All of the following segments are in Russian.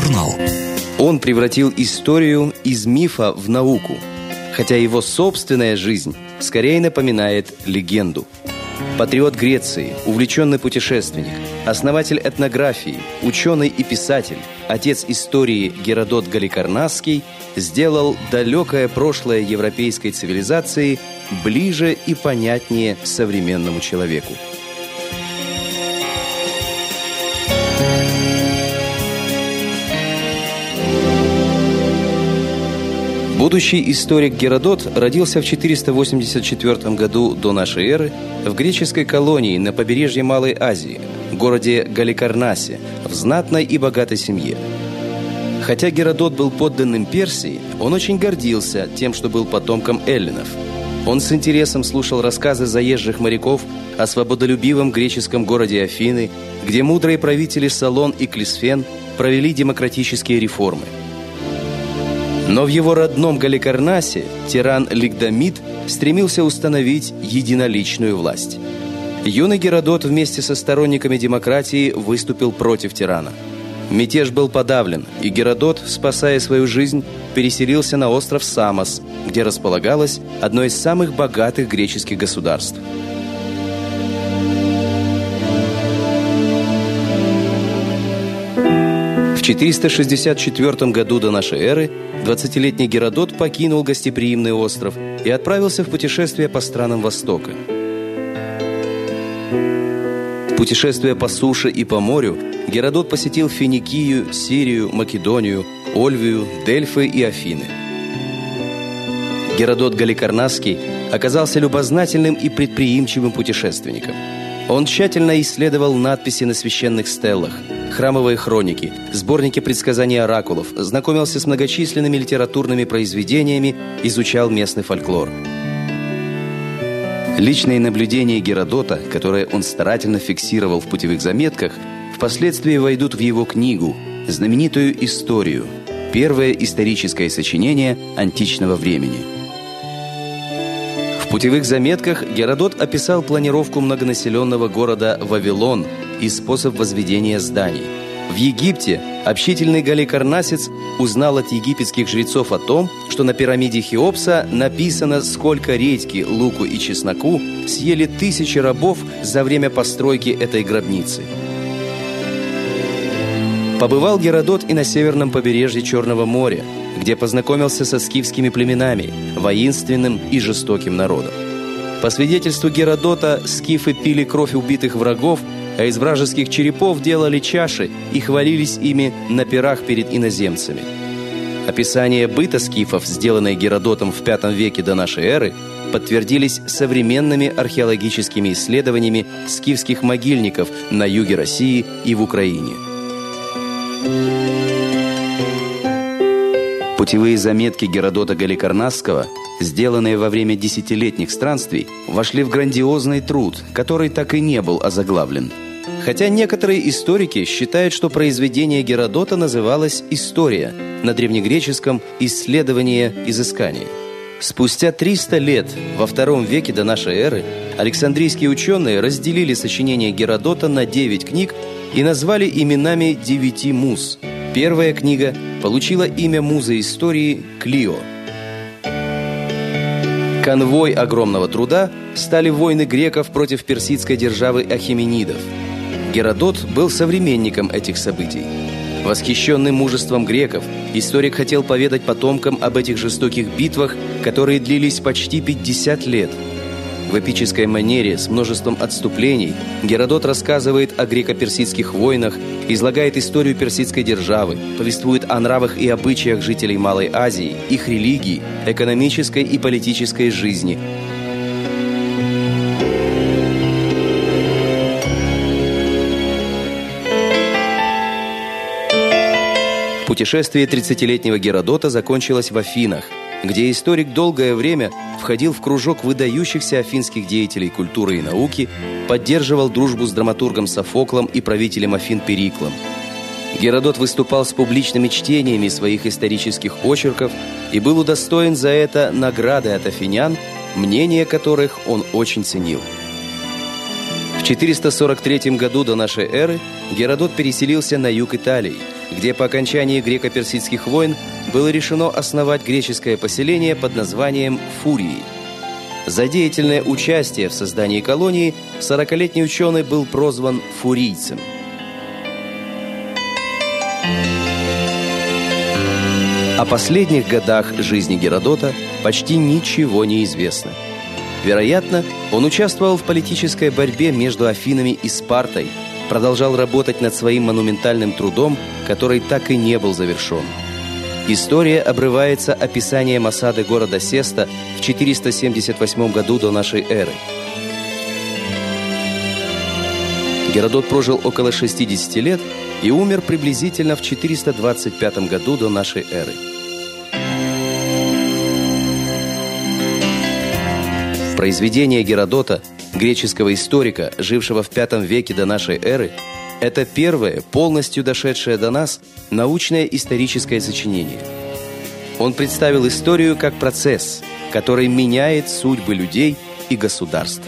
журнал. Он превратил историю из мифа в науку, хотя его собственная жизнь скорее напоминает легенду. Патриот Греции, увлеченный путешественник, основатель этнографии, ученый и писатель, отец истории Геродот Галикарнасский сделал далекое прошлое европейской цивилизации ближе и понятнее современному человеку. Будущий историк Геродот родился в 484 году до нашей эры в греческой колонии на побережье Малой Азии, городе Галикарнасе, в знатной и богатой семье. Хотя Геродот был подданным Персии, он очень гордился тем, что был потомком эллинов. Он с интересом слушал рассказы заезжих моряков о свободолюбивом греческом городе Афины, где мудрые правители Салон и Клисфен провели демократические реформы – но в его родном Галикарнасе тиран Лигдамид стремился установить единоличную власть. Юный Геродот вместе со сторонниками демократии выступил против тирана. Мятеж был подавлен, и Геродот, спасая свою жизнь, переселился на остров Самос, где располагалось одно из самых богатых греческих государств – 464 году до нашей эры 20-летний Геродот покинул гостеприимный остров и отправился в путешествие по странам Востока. Путешествуя по суше и по морю, Геродот посетил Финикию, Сирию, Македонию, Ольвию, Дельфы и Афины. Геродот Галикарнасский оказался любознательным и предприимчивым путешественником. Он тщательно исследовал надписи на священных стеллах – храмовые хроники, сборники предсказаний оракулов, знакомился с многочисленными литературными произведениями, изучал местный фольклор. Личные наблюдения Геродота, которые он старательно фиксировал в путевых заметках, впоследствии войдут в его книгу, знаменитую «Историю», первое историческое сочинение античного времени. В путевых заметках Геродот описал планировку многонаселенного города Вавилон – и способ возведения зданий. В Египте общительный галикарнасец узнал от египетских жрецов о том, что на пирамиде Хеопса написано, сколько редьки, луку и чесноку съели тысячи рабов за время постройки этой гробницы. Побывал Геродот и на северном побережье Черного моря, где познакомился со скифскими племенами, воинственным и жестоким народом. По свидетельству Геродота, скифы пили кровь убитых врагов а из вражеских черепов делали чаши и хвалились ими на пирах перед иноземцами. Описание быта скифов, сделанное Геродотом в V веке до нашей эры, подтвердились современными археологическими исследованиями скифских могильников на юге России и в Украине. Путевые заметки Геродота Галикарнасского, сделанные во время десятилетних странствий, вошли в грандиозный труд, который так и не был озаглавлен – Хотя некоторые историки считают, что произведение Геродота называлось «История», на древнегреческом «Исследование изыскания». Спустя 300 лет, во втором веке до нашей эры, Александрийские ученые разделили сочинение Геродота на 9 книг и назвали именами девяти муз. Первая книга получила имя музы истории Клио. Конвой огромного труда стали войны греков против персидской державы Ахименидов – Геродот был современником этих событий. Восхищенный мужеством греков, историк хотел поведать потомкам об этих жестоких битвах, которые длились почти 50 лет. В эпической манере с множеством отступлений Геродот рассказывает о греко-персидских войнах, излагает историю персидской державы, повествует о нравах и обычаях жителей Малой Азии, их религии, экономической и политической жизни – Путешествие 30-летнего Геродота закончилось в Афинах, где историк долгое время входил в кружок выдающихся афинских деятелей культуры и науки, поддерживал дружбу с драматургом Софоклом и правителем Афин Периклом. Геродот выступал с публичными чтениями своих исторических очерков и был удостоен за это награды от афинян, мнение которых он очень ценил. 443 году до нашей эры Геродот переселился на юг Италии, где по окончании греко-персидских войн было решено основать греческое поселение под названием Фурии. За деятельное участие в создании колонии 40-летний ученый был прозван фурийцем. О последних годах жизни Геродота почти ничего не известно – Вероятно, он участвовал в политической борьбе между Афинами и Спартой, продолжал работать над своим монументальным трудом, который так и не был завершен. История обрывается описанием осады города Сеста в 478 году до нашей эры. Геродот прожил около 60 лет и умер приблизительно в 425 году до нашей эры. Произведение Геродота, греческого историка, жившего в V веке до нашей эры, это первое, полностью дошедшее до нас, научное историческое сочинение. Он представил историю как процесс, который меняет судьбы людей и государств.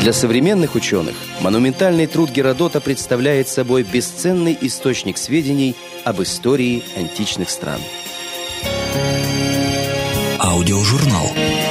Для современных ученых монументальный труд Геродота представляет собой бесценный источник сведений об истории античных стран. Аудиожурнал.